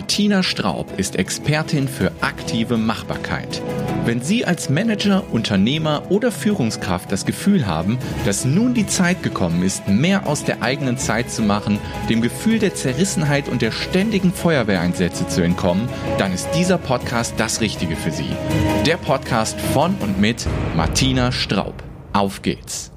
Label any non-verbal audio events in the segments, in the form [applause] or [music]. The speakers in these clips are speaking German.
Martina Straub ist Expertin für aktive Machbarkeit. Wenn Sie als Manager, Unternehmer oder Führungskraft das Gefühl haben, dass nun die Zeit gekommen ist, mehr aus der eigenen Zeit zu machen, dem Gefühl der Zerrissenheit und der ständigen Feuerwehreinsätze zu entkommen, dann ist dieser Podcast das Richtige für Sie. Der Podcast von und mit Martina Straub. Auf geht's!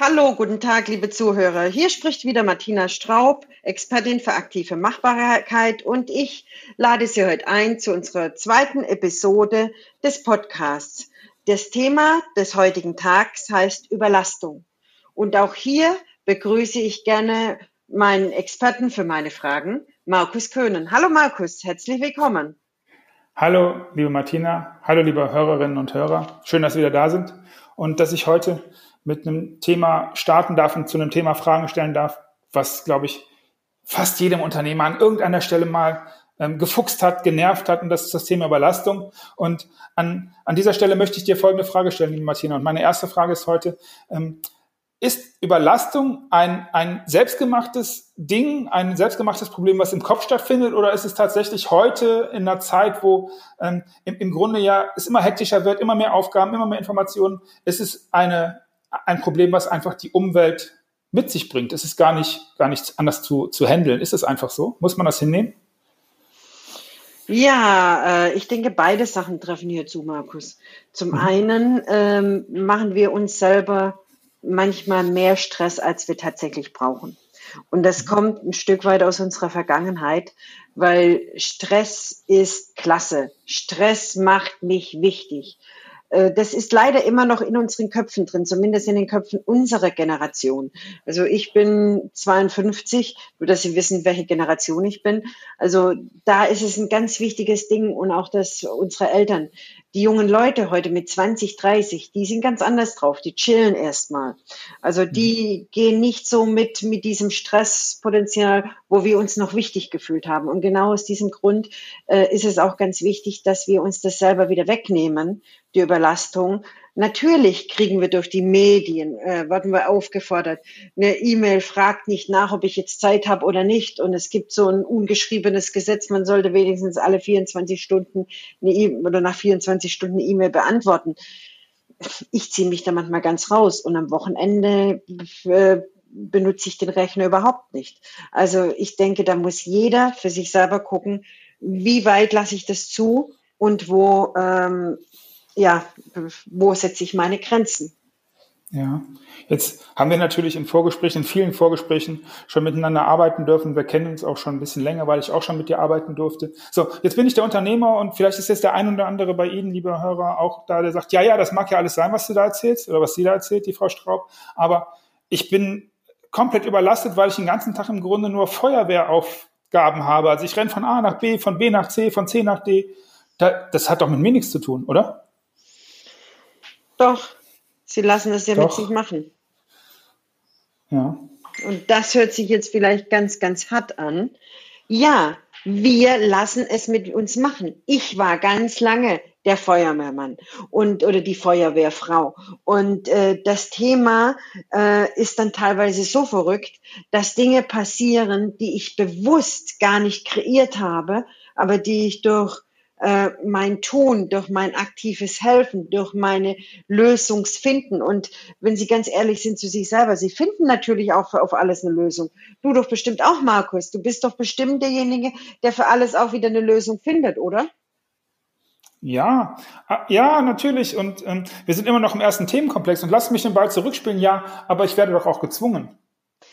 Hallo, guten Tag, liebe Zuhörer. Hier spricht wieder Martina Straub, Expertin für aktive Machbarkeit und ich lade Sie heute ein zu unserer zweiten Episode des Podcasts. Das Thema des heutigen Tags heißt Überlastung. Und auch hier begrüße ich gerne meinen Experten für meine Fragen, Markus Köhnen. Hallo Markus, herzlich willkommen. Hallo, liebe Martina. Hallo, liebe Hörerinnen und Hörer. Schön, dass Sie wieder da sind und dass ich heute mit einem Thema starten darf und zu einem Thema Fragen stellen darf, was, glaube ich, fast jedem Unternehmer an irgendeiner Stelle mal ähm, gefuchst hat, genervt hat, und das ist das Thema Überlastung. Und an, an dieser Stelle möchte ich dir folgende Frage stellen, liebe Martina. Und meine erste Frage ist heute, ähm, ist Überlastung ein, ein selbstgemachtes Ding, ein selbstgemachtes Problem, was im Kopf stattfindet, oder ist es tatsächlich heute in einer Zeit, wo ähm, im, im Grunde ja es immer hektischer wird, immer mehr Aufgaben, immer mehr Informationen, ist es eine, ein Problem, was einfach die Umwelt mit sich bringt. Es ist gar nicht, gar nicht anders zu, zu handeln. Ist es einfach so? Muss man das hinnehmen? Ja, äh, ich denke, beide Sachen treffen hier zu, Markus. Zum mhm. einen ähm, machen wir uns selber manchmal mehr Stress, als wir tatsächlich brauchen. Und das mhm. kommt ein Stück weit aus unserer Vergangenheit, weil Stress ist klasse. Stress macht mich wichtig. Äh, das ist leider immer noch in unseren Köpfen drin, zumindest in den Köpfen unserer Generation. Also ich bin 52, nur dass Sie wissen, welche Generation ich bin. Also da ist es ein ganz wichtiges Ding und auch dass unsere Eltern, die jungen Leute heute mit 20, 30, die sind ganz anders drauf, die chillen erstmal. Also die mhm. gehen nicht so mit, mit diesem Stresspotenzial, wo wir uns noch wichtig gefühlt haben. Und genau aus diesem Grund äh, ist es auch ganz wichtig, dass wir uns das selber wieder wegnehmen, die Überlastung. Natürlich kriegen wir durch die Medien, äh, werden wir aufgefordert. Eine E-Mail fragt nicht nach, ob ich jetzt Zeit habe oder nicht. Und es gibt so ein ungeschriebenes Gesetz, man sollte wenigstens alle 24 Stunden eine e oder nach 24 Stunden eine E-Mail beantworten. Ich ziehe mich da manchmal ganz raus und am Wochenende äh, benutze ich den Rechner überhaupt nicht. Also ich denke, da muss jeder für sich selber gucken, wie weit lasse ich das zu und wo ähm, ja, wo setze ich meine Grenzen? Ja, jetzt haben wir natürlich in Vorgesprächen, in vielen Vorgesprächen schon miteinander arbeiten dürfen. Wir kennen uns auch schon ein bisschen länger, weil ich auch schon mit dir arbeiten durfte. So, jetzt bin ich der Unternehmer und vielleicht ist jetzt der ein oder andere bei Ihnen, lieber Hörer, auch da, der sagt, ja, ja, das mag ja alles sein, was du da erzählst oder was sie da erzählt, die Frau Straub, aber ich bin komplett überlastet, weil ich den ganzen Tag im Grunde nur Feuerwehraufgaben habe. Also ich renne von A nach B, von B nach C, von C nach D. das hat doch mit mir nichts zu tun, oder? Doch, sie lassen es ja Doch. mit sich machen. Ja. Und das hört sich jetzt vielleicht ganz, ganz hart an. Ja, wir lassen es mit uns machen. Ich war ganz lange der Feuerwehrmann und oder die Feuerwehrfrau. Und äh, das Thema äh, ist dann teilweise so verrückt, dass Dinge passieren, die ich bewusst gar nicht kreiert habe, aber die ich durch äh, mein Tun, durch mein aktives Helfen, durch meine Lösungsfinden. Und wenn Sie ganz ehrlich sind zu sich selber, Sie finden natürlich auch für, auf alles eine Lösung. Du doch bestimmt auch, Markus. Du bist doch bestimmt derjenige, der für alles auch wieder eine Lösung findet, oder? Ja, ah, ja, natürlich. Und ähm, wir sind immer noch im ersten Themenkomplex. Und lass mich den Ball zurückspielen, ja, aber ich werde doch auch gezwungen.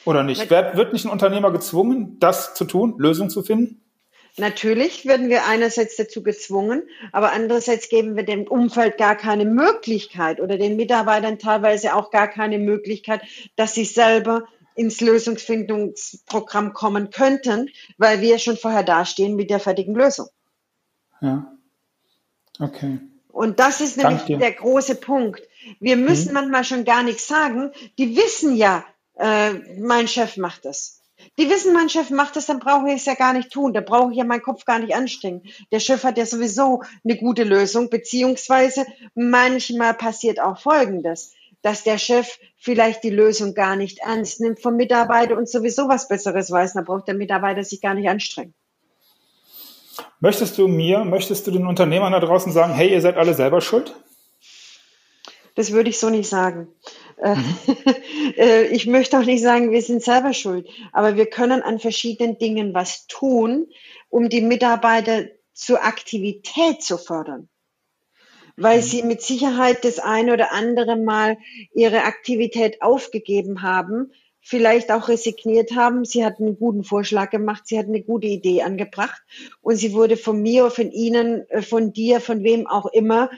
Oder nicht? Wird, wird nicht ein Unternehmer gezwungen, das zu tun, Lösungen zu finden? Natürlich werden wir einerseits dazu gezwungen, aber andererseits geben wir dem Umfeld gar keine Möglichkeit oder den Mitarbeitern teilweise auch gar keine Möglichkeit, dass sie selber ins Lösungsfindungsprogramm kommen könnten, weil wir schon vorher dastehen mit der fertigen Lösung. Ja. Okay. Und das ist nämlich der große Punkt. Wir müssen mhm. manchmal schon gar nichts sagen. Die wissen ja, äh, mein Chef macht das. Die wissen, mein Chef macht das, dann brauche ich es ja gar nicht tun. Da brauche ich ja meinen Kopf gar nicht anstrengen. Der Chef hat ja sowieso eine gute Lösung, beziehungsweise manchmal passiert auch Folgendes. dass der Chef vielleicht die Lösung gar nicht ernst nimmt vom Mitarbeiter und sowieso was Besseres weiß. Dann braucht der Mitarbeiter sich gar nicht anstrengen. Möchtest du mir, möchtest du den Unternehmern da draußen sagen, hey, ihr seid alle selber schuld? Das würde ich so nicht sagen. Äh, mhm. [laughs] ich möchte auch nicht sagen, wir sind selber schuld, aber wir können an verschiedenen Dingen was tun, um die Mitarbeiter zur Aktivität zu fördern. Weil mhm. sie mit Sicherheit das eine oder andere Mal ihre Aktivität aufgegeben haben, vielleicht auch resigniert haben. Sie hat einen guten Vorschlag gemacht, sie hat eine gute Idee angebracht und sie wurde von mir, von Ihnen, äh, von dir, von wem auch immer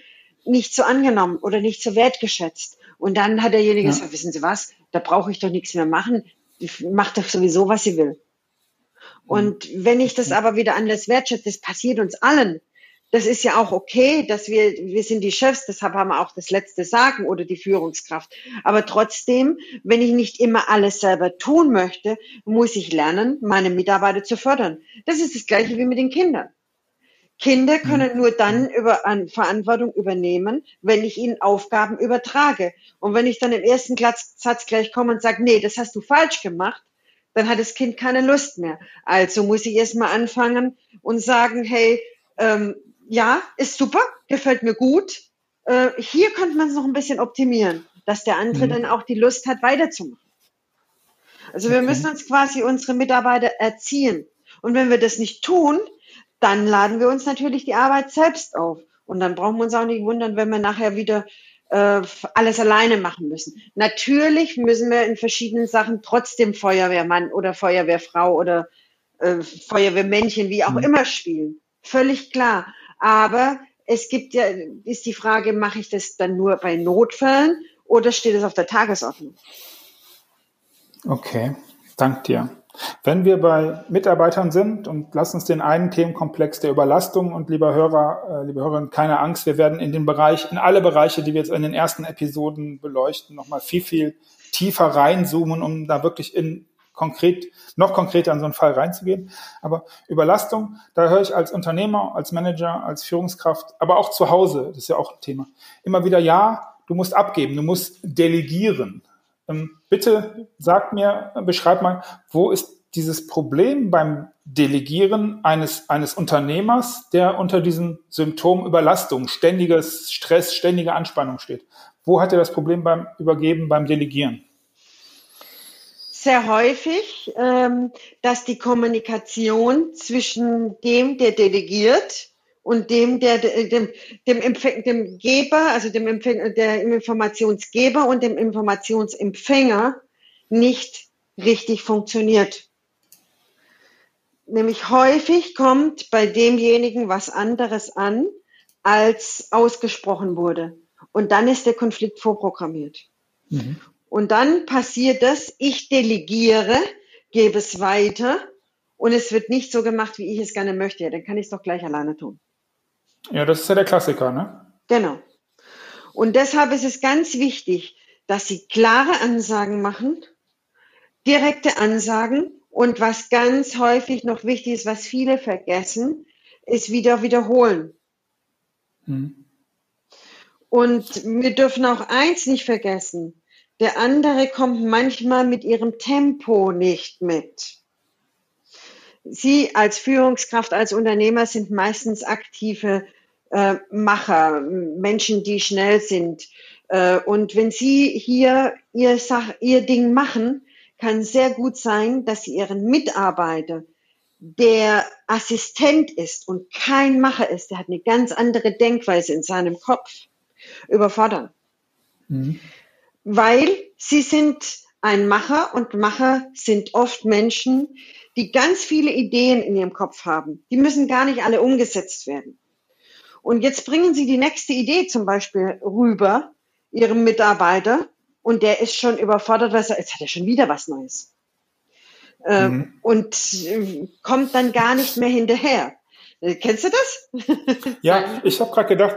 nicht so angenommen oder nicht so wertgeschätzt. Und dann hat derjenige ja. gesagt, wissen Sie was, da brauche ich doch nichts mehr machen. Ich mache doch sowieso, was sie will. Und wenn ich das aber wieder anders wertschätze, das passiert uns allen, das ist ja auch okay, dass wir, wir sind die Chefs, deshalb haben wir auch das letzte Sagen oder die Führungskraft. Aber trotzdem, wenn ich nicht immer alles selber tun möchte, muss ich lernen, meine Mitarbeiter zu fördern. Das ist das Gleiche wie mit den Kindern. Kinder können nur dann über an Verantwortung übernehmen, wenn ich ihnen Aufgaben übertrage. Und wenn ich dann im ersten Satz gleich komme und sage, nee, das hast du falsch gemacht, dann hat das Kind keine Lust mehr. Also muss ich erstmal anfangen und sagen, hey, ähm, ja, ist super, gefällt mir gut. Äh, hier könnte man es noch ein bisschen optimieren, dass der andere mhm. dann auch die Lust hat, weiterzumachen. Also wir müssen uns quasi unsere Mitarbeiter erziehen. Und wenn wir das nicht tun, dann laden wir uns natürlich die Arbeit selbst auf. Und dann brauchen wir uns auch nicht wundern, wenn wir nachher wieder äh, alles alleine machen müssen. Natürlich müssen wir in verschiedenen Sachen trotzdem Feuerwehrmann oder Feuerwehrfrau oder äh, Feuerwehrmännchen, wie auch mhm. immer spielen. Völlig klar. Aber es gibt ja, ist die Frage, mache ich das dann nur bei Notfällen oder steht es auf der Tagesordnung? Okay, dank dir. Wenn wir bei Mitarbeitern sind und lass uns den einen Themenkomplex der Überlastung und lieber Hörer, äh, liebe Hörerinnen, keine Angst, wir werden in den Bereich, in alle Bereiche, die wir jetzt in den ersten Episoden beleuchten, nochmal viel, viel tiefer reinzoomen, um da wirklich in konkret, noch konkreter in so einen Fall reinzugehen. Aber Überlastung, da höre ich als Unternehmer, als Manager, als Führungskraft, aber auch zu Hause, das ist ja auch ein Thema, immer wieder, ja, du musst abgeben, du musst delegieren. Ähm, bitte sag mir, beschreib mal, wo ist dieses Problem beim Delegieren eines, eines Unternehmers, der unter diesem Symptom Überlastung, ständiges Stress, ständige Anspannung steht? Wo hat er das Problem beim Übergeben, beim Delegieren? sehr häufig, ähm, dass die Kommunikation zwischen dem, der delegiert, und dem, der, dem, dem, Empfäng, dem Geber, also dem Empfäng, der Informationsgeber und dem Informationsempfänger nicht richtig funktioniert. Nämlich häufig kommt bei demjenigen was anderes an, als ausgesprochen wurde. Und dann ist der Konflikt vorprogrammiert. Mhm. Und dann passiert das, ich delegiere, gebe es weiter und es wird nicht so gemacht, wie ich es gerne möchte. Ja, dann kann ich es doch gleich alleine tun. Ja, das ist ja der Klassiker, ne? Genau. Und deshalb ist es ganz wichtig, dass Sie klare Ansagen machen, direkte Ansagen und was ganz häufig noch wichtig ist, was viele vergessen, ist wieder wiederholen. Hm. Und wir dürfen auch eins nicht vergessen. Der andere kommt manchmal mit ihrem Tempo nicht mit. Sie als Führungskraft, als Unternehmer sind meistens aktive äh, Macher, Menschen, die schnell sind. Äh, und wenn Sie hier Ihr, Sach Ihr Ding machen, kann sehr gut sein, dass Sie Ihren Mitarbeiter, der Assistent ist und kein Macher ist, der hat eine ganz andere Denkweise in seinem Kopf, überfordern. Mhm weil sie sind ein Macher und Macher sind oft Menschen, die ganz viele Ideen in ihrem Kopf haben. Die müssen gar nicht alle umgesetzt werden. Und jetzt bringen sie die nächste Idee zum Beispiel rüber, ihrem Mitarbeiter, und der ist schon überfordert, weil er, jetzt hat er schon wieder was Neues. Äh, mhm. Und äh, kommt dann gar nicht mehr hinterher. Äh, kennst du das? [laughs] ja, ich habe gerade gedacht,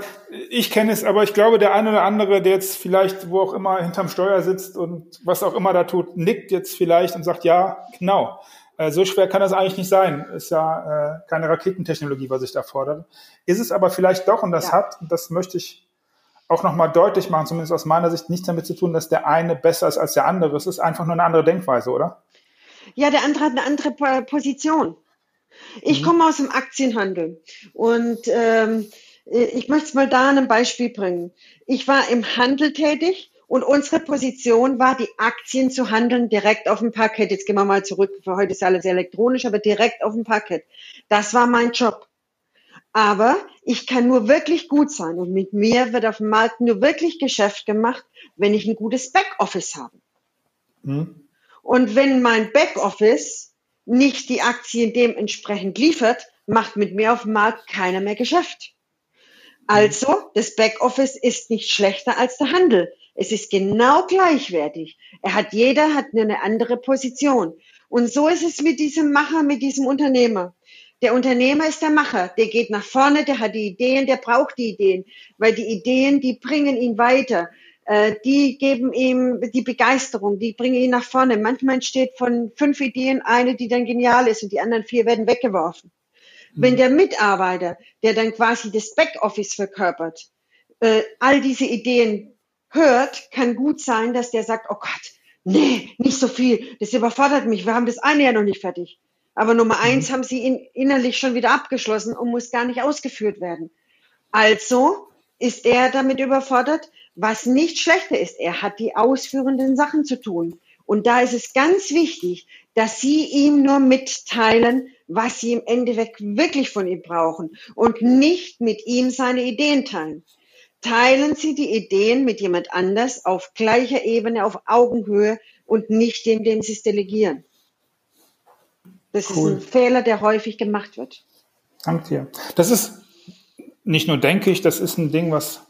ich kenne es, aber ich glaube, der eine oder andere, der jetzt vielleicht, wo auch immer hinterm Steuer sitzt und was auch immer da tut, nickt jetzt vielleicht und sagt, ja, genau. Äh, so schwer kann das eigentlich nicht sein. Ist ja äh, keine Raketentechnologie, was ich da fordere. Ist es aber vielleicht doch, und das ja. hat, und das möchte ich auch nochmal deutlich machen, zumindest aus meiner Sicht, nichts damit zu tun, dass der eine besser ist als der andere. Es ist einfach nur eine andere Denkweise, oder? Ja, der andere hat eine andere Position. Ich mhm. komme aus dem Aktienhandel und ähm, ich möchte es mal da ein Beispiel bringen. Ich war im Handel tätig und unsere Position war, die Aktien zu handeln direkt auf dem Parkett. Jetzt gehen wir mal zurück, für heute ist alles elektronisch, aber direkt auf dem Parkett. Das war mein Job. Aber ich kann nur wirklich gut sein und mit mir wird auf dem Markt nur wirklich Geschäft gemacht, wenn ich ein gutes Backoffice habe. Mhm. Und wenn mein Backoffice nicht die Aktien dementsprechend liefert, macht mit mir auf dem Markt keiner mehr Geschäft. Also, das Backoffice ist nicht schlechter als der Handel. Es ist genau gleichwertig. Er hat, jeder hat eine andere Position. Und so ist es mit diesem Macher, mit diesem Unternehmer. Der Unternehmer ist der Macher, der geht nach vorne, der hat die Ideen, der braucht die Ideen, weil die Ideen, die bringen ihn weiter, äh, die geben ihm die Begeisterung, die bringen ihn nach vorne. Manchmal entsteht von fünf Ideen eine, die dann genial ist und die anderen vier werden weggeworfen. Wenn mhm. der Mitarbeiter, der dann quasi das Backoffice verkörpert, äh, all diese Ideen hört, kann gut sein, dass der sagt, oh Gott, nee, nicht so viel, das überfordert mich, wir haben das eine ja noch nicht fertig. Aber Nummer mhm. eins haben sie ihn innerlich schon wieder abgeschlossen und muss gar nicht ausgeführt werden. Also ist er damit überfordert, was nicht schlechter ist. Er hat die ausführenden Sachen zu tun. Und da ist es ganz wichtig, dass Sie ihm nur mitteilen, was Sie im Endeffekt wirklich von ihm brauchen und nicht mit ihm seine Ideen teilen. Teilen Sie die Ideen mit jemand anders auf gleicher Ebene, auf Augenhöhe und nicht dem, dem Sie es delegieren. Das cool. ist ein Fehler, der häufig gemacht wird. Danke dir. Das ist nicht nur denke ich, das ist ein Ding, was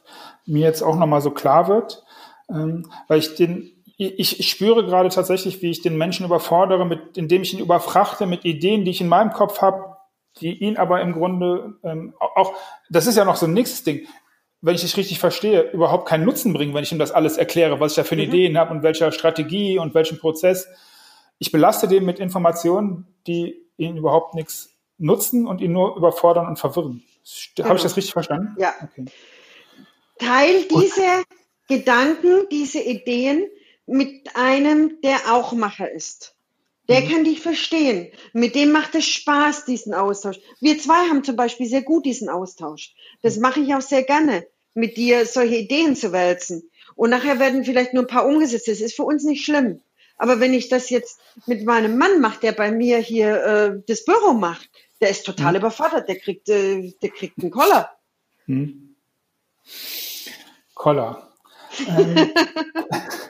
mir jetzt auch nochmal so klar wird, ähm, weil ich den ich, spüre gerade tatsächlich, wie ich den Menschen überfordere, mit, indem ich ihn überfrachte mit Ideen, die ich in meinem Kopf habe, die ihn aber im Grunde ähm, auch, das ist ja noch so ein nächstes Ding, wenn ich dich richtig verstehe, überhaupt keinen Nutzen bringen, wenn ich ihm das alles erkläre, was ich da für mhm. Ideen habe und welcher Strategie und welchen Prozess. Ich belaste den mit Informationen, die ihn überhaupt nichts nutzen und ihn nur überfordern und verwirren. Genau. Habe ich das richtig verstanden? Ja. Okay. Teil diese Gedanken, diese Ideen mit einem, der auch Macher ist. Der mhm. kann dich verstehen. Mit dem macht es Spaß, diesen Austausch. Wir zwei haben zum Beispiel sehr gut diesen Austausch. Das mhm. mache ich auch sehr gerne, mit dir solche Ideen zu wälzen. Und nachher werden vielleicht nur ein paar umgesetzt. Das ist für uns nicht schlimm. Aber wenn ich das jetzt mit meinem Mann mache, der bei mir hier äh, das Büro macht, der ist total mhm. überfordert. Der kriegt, äh, der kriegt einen Koller. Mhm. Koller. Ähm, [laughs]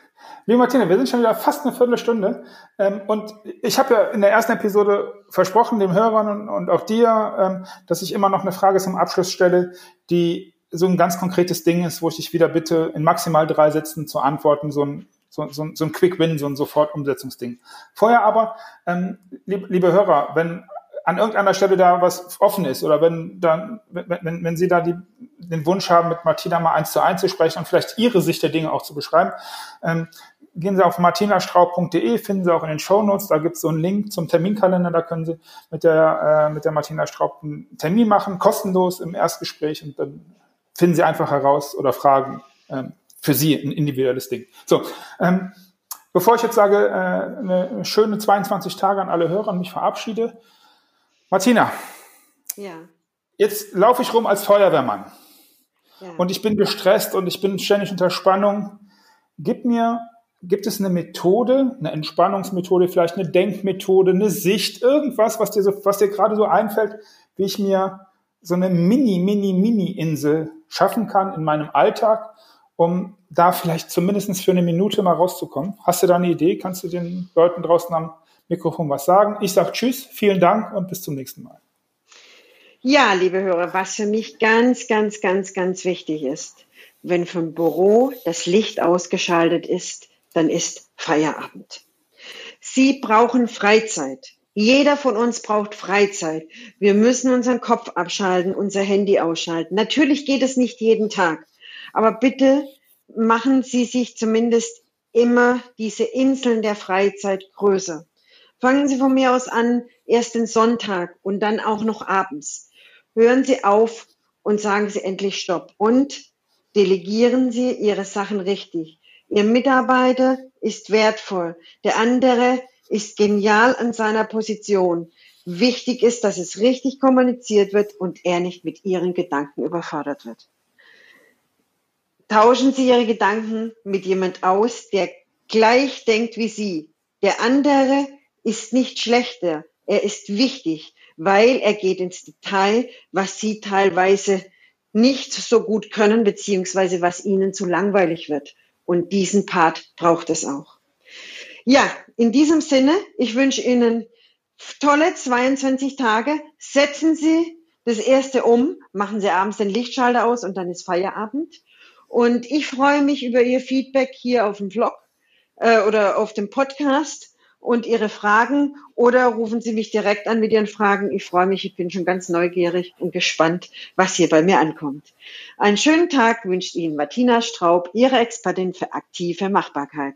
Liebe Martina, wir sind schon wieder fast eine Viertelstunde. Ähm, und ich habe ja in der ersten Episode versprochen, dem Hörern und, und auch dir, ähm, dass ich immer noch eine Frage zum Abschluss stelle, die so ein ganz konkretes Ding ist, wo ich dich wieder bitte, in maximal drei Sätzen zu antworten, so ein, so, so, so ein Quick Win, so ein Sofortumsetzungsding. Vorher aber, ähm, liebe, liebe Hörer, wenn an irgendeiner Stelle da was offen ist oder wenn dann, wenn, wenn, wenn Sie da die, den Wunsch haben, mit Martina mal eins zu eins zu sprechen und vielleicht Ihre Sicht der Dinge auch zu beschreiben, ähm, gehen Sie auf martinastraub.de, finden Sie auch in den Show Notes, da gibt es so einen Link zum Terminkalender, da können Sie mit der, äh, mit der Martina Straub einen Termin machen, kostenlos im Erstgespräch und dann finden Sie einfach heraus oder fragen ähm, für Sie ein individuelles Ding. So, ähm, bevor ich jetzt sage, äh, eine schöne 22 Tage an alle Hörer und mich verabschiede, Martina. Ja. Jetzt laufe ich rum als Feuerwehrmann. Ja. Und ich bin gestresst und ich bin ständig unter Spannung. Gib mir, gibt es eine Methode, eine Entspannungsmethode, vielleicht eine Denkmethode, eine Sicht, irgendwas, was dir so, was dir gerade so einfällt, wie ich mir so eine Mini, Mini, Mini-Insel schaffen kann in meinem Alltag, um da vielleicht zumindest für eine Minute mal rauszukommen. Hast du da eine Idee? Kannst du den Leuten draußen am Mikrofon was sagen. Ich sage Tschüss, vielen Dank und bis zum nächsten Mal. Ja, liebe Hörer, was für mich ganz, ganz, ganz, ganz wichtig ist, wenn vom Büro das Licht ausgeschaltet ist, dann ist Feierabend. Sie brauchen Freizeit. Jeder von uns braucht Freizeit. Wir müssen unseren Kopf abschalten, unser Handy ausschalten. Natürlich geht es nicht jeden Tag, aber bitte machen Sie sich zumindest immer diese Inseln der Freizeit größer. Fangen Sie von mir aus an, erst den Sonntag und dann auch noch abends. Hören Sie auf und sagen Sie endlich Stopp. Und Delegieren Sie Ihre Sachen richtig. Ihr Mitarbeiter ist wertvoll. Der andere ist genial an seiner Position. Wichtig ist, dass es richtig kommuniziert wird und er nicht mit Ihren Gedanken überfordert wird. Tauschen Sie Ihre Gedanken mit jemand aus, der gleich denkt wie Sie. Der andere ist nicht schlechter, er ist wichtig, weil er geht ins Detail, was Sie teilweise nicht so gut können, beziehungsweise was Ihnen zu langweilig wird. Und diesen Part braucht es auch. Ja, in diesem Sinne, ich wünsche Ihnen tolle 22 Tage. Setzen Sie das erste um, machen Sie abends den Lichtschalter aus und dann ist Feierabend. Und ich freue mich über Ihr Feedback hier auf dem Blog äh, oder auf dem Podcast und Ihre Fragen oder rufen Sie mich direkt an mit Ihren Fragen. Ich freue mich, ich bin schon ganz neugierig und gespannt, was hier bei mir ankommt. Einen schönen Tag wünscht Ihnen Martina Straub, Ihre Expertin für aktive Machbarkeit.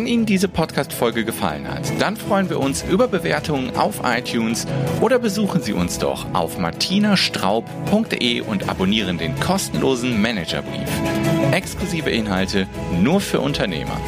Wenn Ihnen diese Podcast-Folge gefallen hat, dann freuen wir uns über Bewertungen auf iTunes oder besuchen Sie uns doch auf martinastraub.de und abonnieren den kostenlosen Managerbrief. Exklusive Inhalte nur für Unternehmer.